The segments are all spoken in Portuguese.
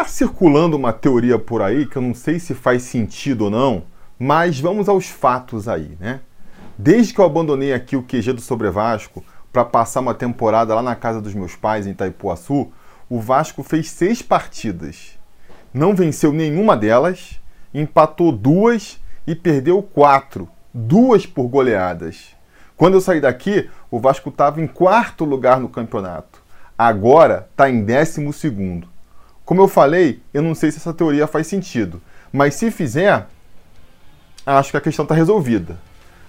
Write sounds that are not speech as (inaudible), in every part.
Tá circulando uma teoria por aí que eu não sei se faz sentido ou não, mas vamos aos fatos aí, né? Desde que eu abandonei aqui o QG do Sobre Vasco para passar uma temporada lá na casa dos meus pais em Itaipuaçu, o Vasco fez seis partidas. Não venceu nenhuma delas, empatou duas e perdeu quatro, duas por goleadas. Quando eu saí daqui, o Vasco estava em quarto lugar no campeonato. Agora está em décimo segundo. Como eu falei, eu não sei se essa teoria faz sentido, mas se fizer, acho que a questão está resolvida.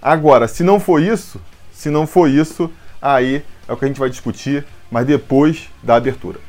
Agora, se não for isso, se não for isso, aí é o que a gente vai discutir, mas depois da abertura.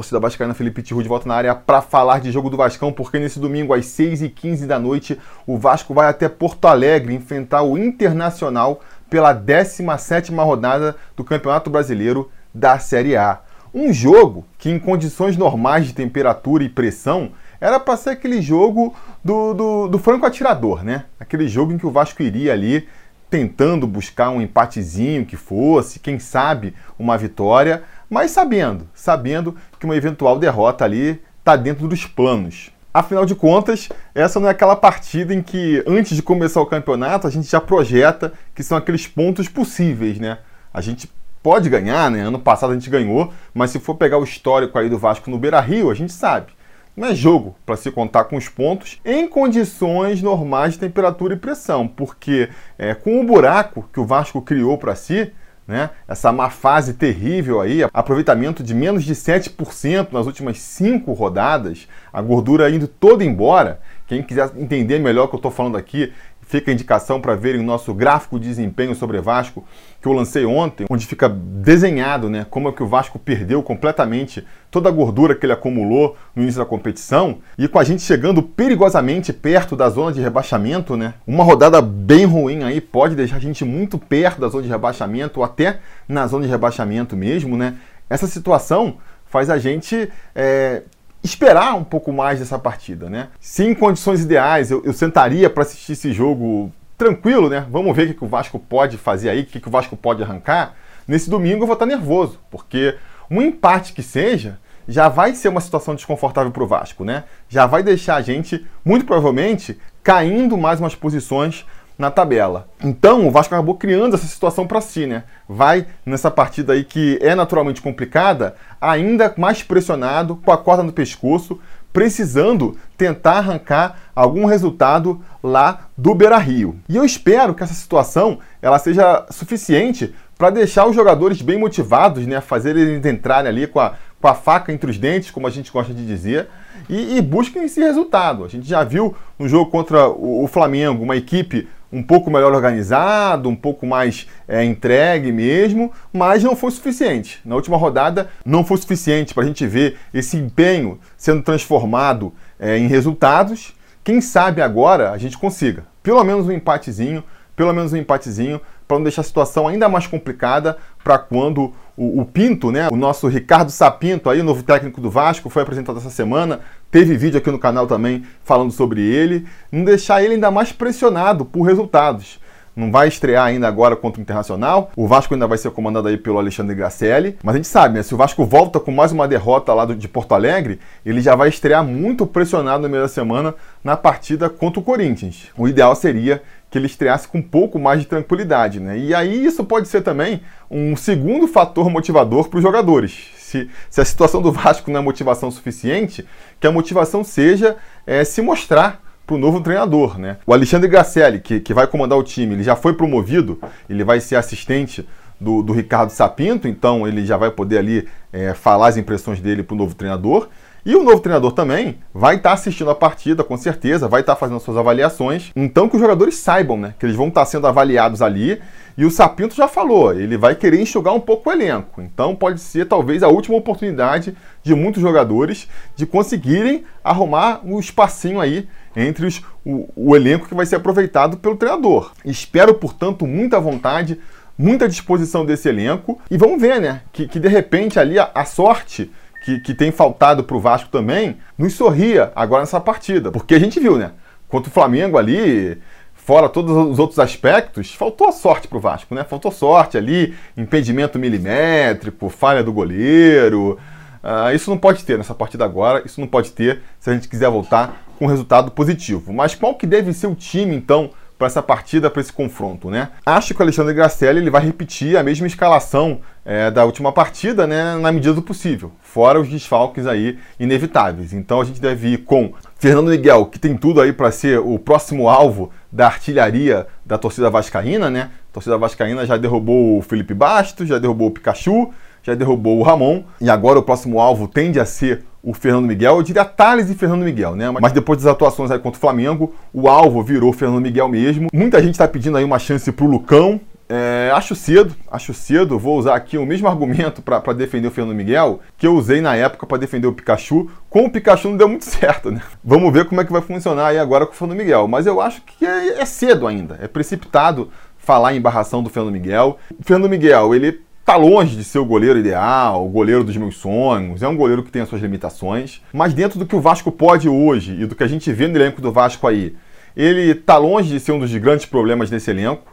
Torcida vascaína, Felipe Tiru de volta na área para falar de jogo do Vascão, porque nesse domingo às 6h15 da noite o Vasco vai até Porto Alegre enfrentar o Internacional pela 17ª rodada do Campeonato Brasileiro da Série A. Um jogo que em condições normais de temperatura e pressão era para ser aquele jogo do, do, do franco atirador, né? Aquele jogo em que o Vasco iria ali tentando buscar um empatezinho que fosse, quem sabe uma vitória, mas sabendo, sabendo que uma eventual derrota ali está dentro dos planos. Afinal de contas, essa não é aquela partida em que, antes de começar o campeonato, a gente já projeta que são aqueles pontos possíveis, né? A gente pode ganhar, né? Ano passado a gente ganhou, mas se for pegar o histórico aí do Vasco no Beira Rio, a gente sabe. Não é jogo para se contar com os pontos em condições normais de temperatura e pressão, porque é, com o buraco que o Vasco criou para si, né? Essa má fase terrível aí, aproveitamento de menos de 7% nas últimas cinco rodadas, a gordura indo toda embora. Quem quiser entender melhor o que eu estou falando aqui, fica a indicação para verem o nosso gráfico de desempenho sobre Vasco que eu lancei ontem, onde fica desenhado né, como é que o Vasco perdeu completamente toda a gordura que ele acumulou no início da competição e com a gente chegando perigosamente perto da zona de rebaixamento, né? Uma rodada bem ruim aí pode deixar a gente muito perto da zona de rebaixamento ou até na zona de rebaixamento mesmo, né? Essa situação faz a gente é, esperar um pouco mais dessa partida, né? Se em condições ideais eu, eu sentaria para assistir esse jogo tranquilo, né? Vamos ver o que, o Vasco pode fazer aí, o que, que o Vasco pode arrancar. Nesse domingo eu vou estar nervoso, porque um empate que seja já vai ser uma situação desconfortável para o Vasco, né? Já vai deixar a gente, muito provavelmente, caindo mais umas posições na tabela. Então, o Vasco acabou criando essa situação para si, né? Vai nessa partida aí que é naturalmente complicada, ainda mais pressionado, com a corda no pescoço, precisando tentar arrancar algum resultado lá do Beira-Rio. E eu espero que essa situação ela seja suficiente para deixar os jogadores bem motivados, né, fazer eles entrarem ali com a, com a faca entre os dentes, como a gente gosta de dizer, e, e busquem esse resultado. A gente já viu no jogo contra o, o Flamengo uma equipe um pouco melhor organizado, um pouco mais é, entregue mesmo, mas não foi suficiente. Na última rodada não foi suficiente para a gente ver esse empenho sendo transformado é, em resultados. Quem sabe agora a gente consiga pelo menos um empatezinho, pelo menos um empatezinho, para não deixar a situação ainda mais complicada para quando o, o, Pinto, né, o nosso Ricardo Sapinto, aí, o novo técnico do Vasco, foi apresentado essa semana, teve vídeo aqui no canal também falando sobre ele, não deixar ele ainda mais pressionado por resultados. Não vai estrear ainda agora contra o Internacional. O Vasco ainda vai ser comandado aí pelo Alexandre Gracelli. Mas a gente sabe, né? Se o Vasco volta com mais uma derrota lá de Porto Alegre, ele já vai estrear muito pressionado no meio da semana na partida contra o Corinthians. O ideal seria que ele estreasse com um pouco mais de tranquilidade, né? E aí isso pode ser também um segundo fator motivador para os jogadores. Se, se, a situação do Vasco não é motivação suficiente, que a motivação seja é, se mostrar para o novo treinador, né? O Alexandre Gracelli, que, que vai comandar o time, ele já foi promovido, ele vai ser assistente do, do Ricardo Sapinto, então ele já vai poder ali é, falar as impressões dele para o novo treinador. E o novo treinador também vai estar tá assistindo a partida, com certeza, vai estar tá fazendo suas avaliações. Então que os jogadores saibam, né? Que eles vão estar tá sendo avaliados ali. E o Sapinto já falou, ele vai querer enxugar um pouco o elenco. Então pode ser talvez a última oportunidade de muitos jogadores de conseguirem arrumar um espacinho aí entre os, o, o elenco que vai ser aproveitado pelo treinador. Espero, portanto, muita vontade, muita disposição desse elenco. E vamos ver, né? Que, que de repente ali a, a sorte que, que tem faltado para o Vasco também, nos sorria agora nessa partida. Porque a gente viu, né? Contra o Flamengo ali, fora todos os outros aspectos, faltou sorte para o Vasco, né? Faltou sorte ali, impedimento milimétrico, falha do goleiro. Uh, isso não pode ter nessa partida agora, isso não pode ter se a gente quiser voltar com resultado positivo. Mas qual que deve ser o time, então, para essa partida, para esse confronto, né? Acho que o Alexandre Gracelli ele vai repetir a mesma escalação é, da última partida, né, na medida do possível, fora os desfalques aí inevitáveis. Então a gente deve ir com Fernando Miguel, que tem tudo aí para ser o próximo alvo da artilharia da torcida vascaína, né? A torcida vascaína já derrubou o Felipe Bastos, já derrubou o Pikachu, já derrubou o Ramon, e agora o próximo alvo tende a ser o Fernando Miguel, eu diria Thales e Fernando Miguel, né? Mas depois das atuações aí contra o Flamengo, o alvo virou Fernando Miguel mesmo. Muita gente está pedindo aí uma chance pro Lucão. É, acho cedo, acho cedo. Vou usar aqui o mesmo argumento para defender o Fernando Miguel que eu usei na época para defender o Pikachu. Com o Pikachu não deu muito (laughs) certo, né? Vamos ver como é que vai funcionar aí agora com o Fernando Miguel. Mas eu acho que é, é cedo ainda, é precipitado falar em barração do Fernando Miguel. O Fernando Miguel, ele Tá longe de ser o goleiro ideal, o goleiro dos meus sonhos, é um goleiro que tem as suas limitações, mas dentro do que o Vasco pode hoje e do que a gente vê no elenco do Vasco aí, ele tá longe de ser um dos grandes problemas desse elenco.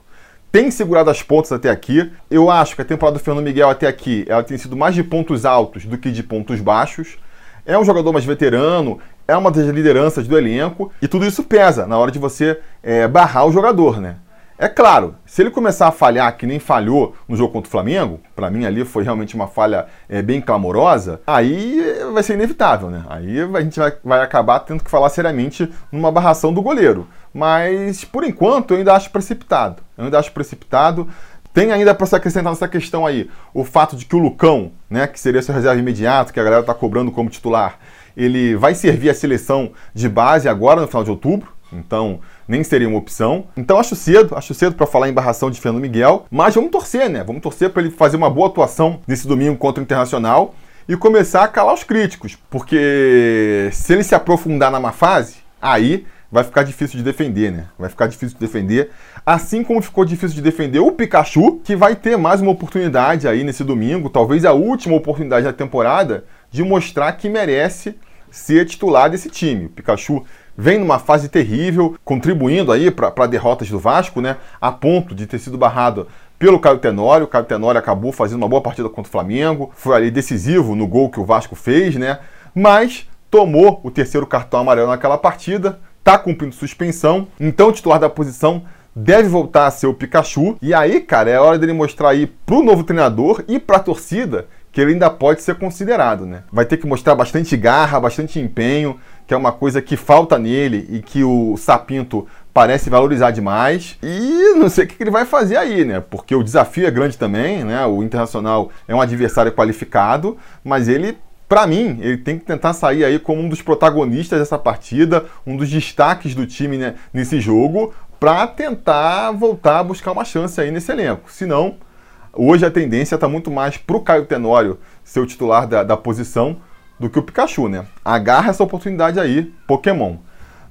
Tem segurado as pontas até aqui. Eu acho que a temporada do Fernando Miguel até aqui ela tem sido mais de pontos altos do que de pontos baixos. É um jogador mais veterano, é uma das lideranças do elenco e tudo isso pesa na hora de você é, barrar o jogador, né? É claro, se ele começar a falhar que nem falhou no jogo contra o Flamengo, para mim ali foi realmente uma falha é, bem clamorosa, aí vai ser inevitável, né? Aí a gente vai, vai acabar tendo que falar seriamente numa barração do goleiro. Mas, por enquanto, eu ainda acho precipitado. Eu ainda acho precipitado. Tem ainda para se acrescentar nessa questão aí o fato de que o Lucão, né, que seria seu reserva imediato, que a galera está cobrando como titular, ele vai servir a seleção de base agora no final de outubro. Então, nem seria uma opção. Então, acho cedo, acho cedo para falar em barração de Fernando Miguel, mas vamos torcer, né? Vamos torcer para ele fazer uma boa atuação nesse domingo contra o Internacional e começar a calar os críticos, porque se ele se aprofundar na má fase, aí vai ficar difícil de defender, né? Vai ficar difícil de defender, assim como ficou difícil de defender o Pikachu, que vai ter mais uma oportunidade aí nesse domingo, talvez a última oportunidade da temporada, de mostrar que merece ser titular desse time. O Pikachu vem numa fase terrível, contribuindo aí para derrotas do Vasco, né? A ponto de ter sido barrado pelo Caio Tenório. O Caio Tenório acabou fazendo uma boa partida contra o Flamengo, foi ali decisivo no gol que o Vasco fez, né? Mas tomou o terceiro cartão amarelo naquela partida, tá cumprindo suspensão, então o titular da posição deve voltar a ser o Pikachu. E aí, cara, é hora dele mostrar aí pro novo treinador e pra torcida que ele ainda pode ser considerado, né? Vai ter que mostrar bastante garra, bastante empenho, que é uma coisa que falta nele e que o Sapinto parece valorizar demais. E não sei o que ele vai fazer aí, né? Porque o desafio é grande também, né? O Internacional é um adversário qualificado, mas ele para mim, ele tem que tentar sair aí como um dos protagonistas dessa partida, um dos destaques do time né, nesse jogo, para tentar voltar a buscar uma chance aí nesse elenco. Senão, Hoje a tendência está muito mais para o Caio Tenório ser o titular da, da posição do que o Pikachu, né? Agarra essa oportunidade aí, Pokémon.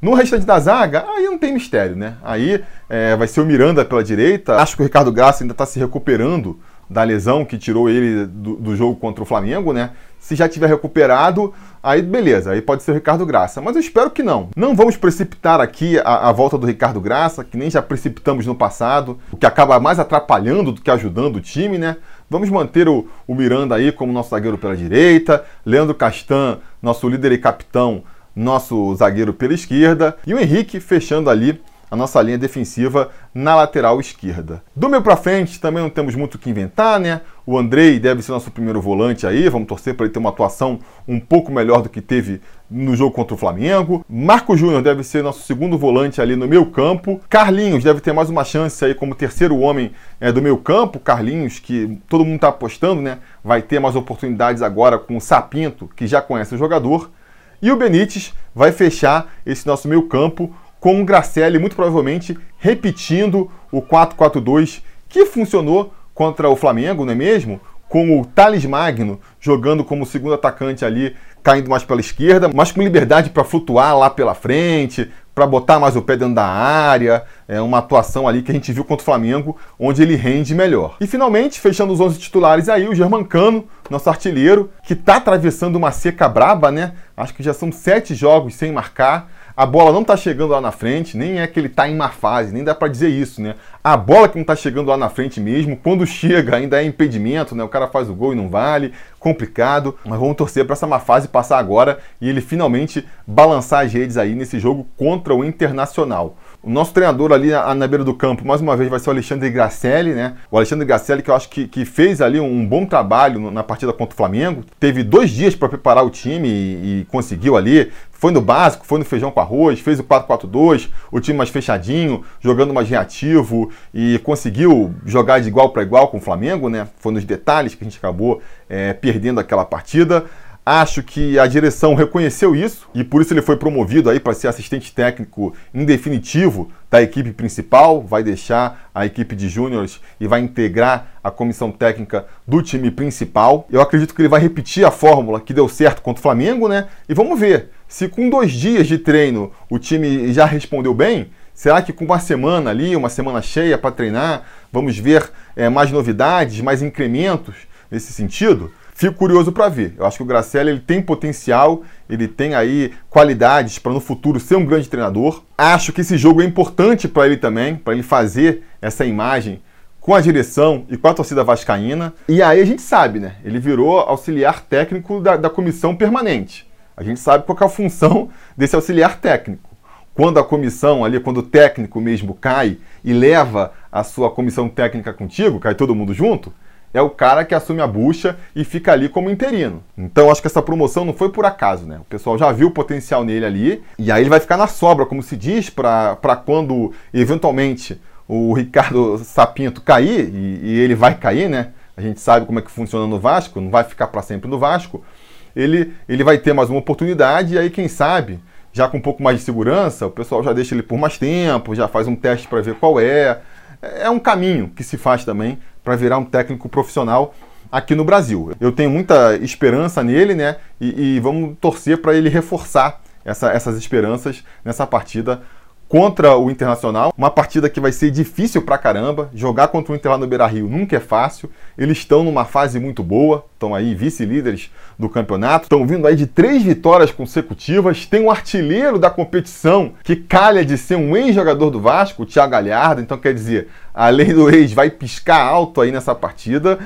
No restante da zaga, aí não tem mistério, né? Aí é, vai ser o Miranda pela direita. Acho que o Ricardo Graça ainda está se recuperando da lesão que tirou ele do, do, jogo contra o Flamengo, né? Se já tiver recuperado, aí beleza, aí pode ser o Ricardo Graça. Mas eu espero que não. Não vamos precipitar aqui a, a, volta do Ricardo Graça, que nem já precipitamos no passado, o que acaba mais atrapalhando do que ajudando o time, né? Vamos manter o, o Miranda aí como nosso zagueiro pela direita, Leandro Castan, nosso líder e capitão, nosso zagueiro pela esquerda, e o Henrique fechando ali a nossa linha defensiva na lateral esquerda. Do meio para frente também não temos muito o que inventar, né? O Andrei deve ser nosso primeiro volante aí, vamos torcer para ele ter uma atuação um pouco melhor do que teve no jogo contra o Flamengo. Marco Júnior deve ser nosso segundo volante ali no meio campo. Carlinhos deve ter mais uma chance aí como terceiro homem é, do meio campo. Carlinhos, que todo mundo está apostando, né? Vai ter mais oportunidades agora com o Sapinto, que já conhece o jogador. E o Benítez vai fechar esse nosso meio campo com o Gracelli muito provavelmente repetindo o 4-4-2 que funcionou contra o Flamengo, não é mesmo? Com o Thales Magno jogando como segundo atacante ali, caindo mais pela esquerda, mas com liberdade para flutuar lá pela frente, para botar mais o pé dentro da área. É uma atuação ali que a gente viu contra o Flamengo, onde ele rende melhor. E finalmente, fechando os 11 titulares aí, o Germancano, nosso artilheiro, que está atravessando uma seca braba, né? Acho que já são sete jogos sem marcar a bola não tá chegando lá na frente, nem é que ele tá em má fase, nem dá para dizer isso, né? A bola que não tá chegando lá na frente mesmo, quando (laughs) chega ainda é impedimento, né? O cara faz o gol e não vale, complicado, mas vamos torcer para essa má fase passar agora e ele finalmente balançar as redes aí nesse jogo contra o Internacional. O nosso treinador ali na, na, beira do campo, mais uma vez, vai ser o Alexandre Gracelli, né? O Alexandre Gracelli, que eu acho que, que fez ali um, bom trabalho na partida contra o Flamengo. Teve dois dias para preparar o time e, e, conseguiu ali. Foi no básico, foi no feijão com arroz, fez o 4-4-2, o time mais fechadinho, jogando mais reativo e conseguiu jogar de igual para igual com o Flamengo, né? Foi nos detalhes que a gente acabou é, perdendo aquela partida. Acho que a direção reconheceu isso e por isso ele foi promovido aí para ser assistente técnico em definitivo da equipe principal, vai deixar a equipe de júniores e vai integrar a comissão técnica do time principal. Eu acredito que ele vai repetir a fórmula que deu certo contra o Flamengo, né? E vamos ver se com dois dias de treino o time já respondeu bem. Será que com uma semana ali, uma semana cheia para treinar, vamos ver é, mais novidades, mais incrementos nesse sentido? Fico curioso para ver. Eu acho que o Gracelli ele tem potencial, ele tem aí qualidades para no futuro ser um grande treinador. Acho que esse jogo é importante para ele também, para ele fazer essa imagem com a direção e com a torcida vascaína. E aí a gente sabe, né? Ele virou auxiliar técnico da, da comissão permanente. A gente sabe qual é a função (laughs) desse auxiliar técnico. Quando a comissão ali, quando o técnico mesmo cai e leva a sua comissão técnica contigo, cai todo mundo junto, é o cara que assume a bucha e fica ali como interino. Então acho que essa promoção não foi por acaso, né? O pessoal já viu o potencial nele ali e aí ele vai ficar na sobra, como se diz, para quando eventualmente o Ricardo Sapinto cair, e, e, ele vai cair, né? A gente sabe como é que funciona no Vasco, não vai ficar para sempre no Vasco. Ele, ele vai ter mais uma oportunidade e aí, quem sabe, já com um pouco mais de segurança, o pessoal já deixa ele por mais tempo, já faz um teste para ver qual é. É um caminho que se faz também para virar um técnico profissional aqui no Brasil. Eu tenho muita esperança nele, né? E, e vamos torcer para ele reforçar essa, essas esperanças nessa partida contra o Internacional. Uma partida que vai ser difícil pra caramba. Jogar contra o Inter lá no Beira Rio nunca é fácil. Eles estão numa fase muito boa, estão aí vice-líderes do campeonato, estão vindo aí de três vitórias consecutivas. Tem um artilheiro da competição que calha de ser um ex-jogador do Vasco, o Thiago Galhardo. Então, quer dizer, a lei do ex vai piscar alto aí nessa partida.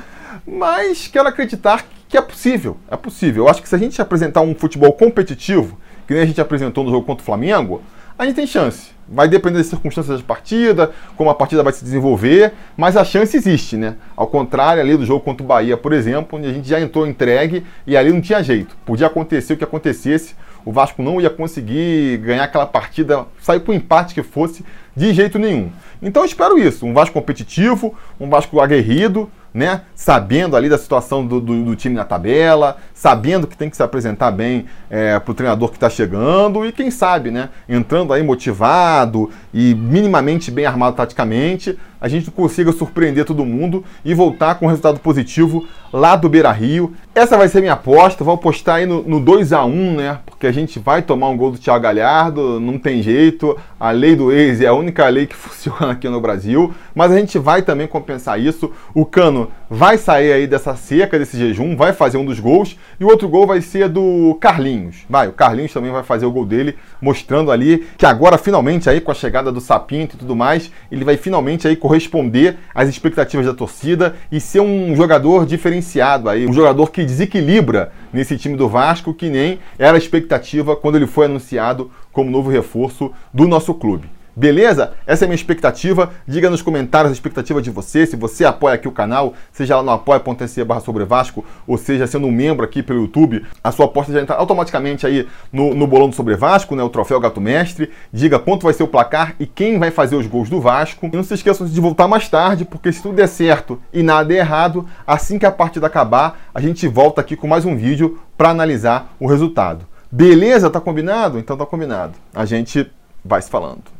Mas quero acreditar que é possível. É possível. Eu acho que se a gente apresentar um futebol competitivo, que nem a gente apresentou no jogo contra o Flamengo, a gente tem chance. Vai depender das circunstâncias da partida, como a partida vai se desenvolver, mas a chance existe, né? Ao contrário ali do jogo contra o Bahia, por exemplo, onde a gente já entrou entregue e ali não tinha jeito. Podia acontecer o que acontecesse, o Vasco não ia conseguir ganhar aquela partida, sair com o empate que fosse, de jeito nenhum. Então eu espero isso, um Vasco competitivo, um Vasco aguerrido, né? Sabendo ali da situação do, do, do, time na tabela, sabendo que tem que se apresentar bem é, para o treinador que está chegando e quem sabe, né? Entrando aí motivado e minimamente bem armado taticamente, a gente consiga surpreender todo mundo e voltar com um resultado positivo lá do Beira Rio. Essa vai ser minha aposta, vou apostar aí no, no 2 a 1 né? Porque a gente vai tomar um gol do Thiago Galhardo, não tem jeito. A lei do ex é a única lei que (laughs) funciona aqui no Brasil, mas a gente vai também compensar isso. O Cano vai sair aí dessa seca, desse jejum, vai fazer um dos gols e o outro gol vai ser do Carlinhos. Vai, o Carlinhos também vai fazer o gol dele, mostrando ali que agora finalmente aí com a chegada do Sapinto e tudo mais, ele vai finalmente aí corresponder às expectativas da torcida e ser um jogador diferenciado aí, um jogador que desequilibra nesse time do Vasco, que nem era a expectativa quando ele foi anunciado como novo reforço do nosso clube. Beleza? Essa é a minha expectativa. Diga nos comentários a expectativa de você, se você apoia aqui o canal, seja lá no apoia.se barra sobre Vasco, ou seja, sendo um membro aqui pelo YouTube, a sua aposta já entra automaticamente aí no, no bolão do Sobre Vasco, né? O troféu Gato Mestre. Diga quanto vai ser o placar e quem vai fazer os gols do Vasco. E não se esqueçam de voltar mais tarde, porque se tudo der certo e nada der errado, assim que a partida acabar, a gente volta aqui com mais um vídeo para analisar o resultado. Beleza? Tá combinado? Então tá combinado. A gente vai se falando.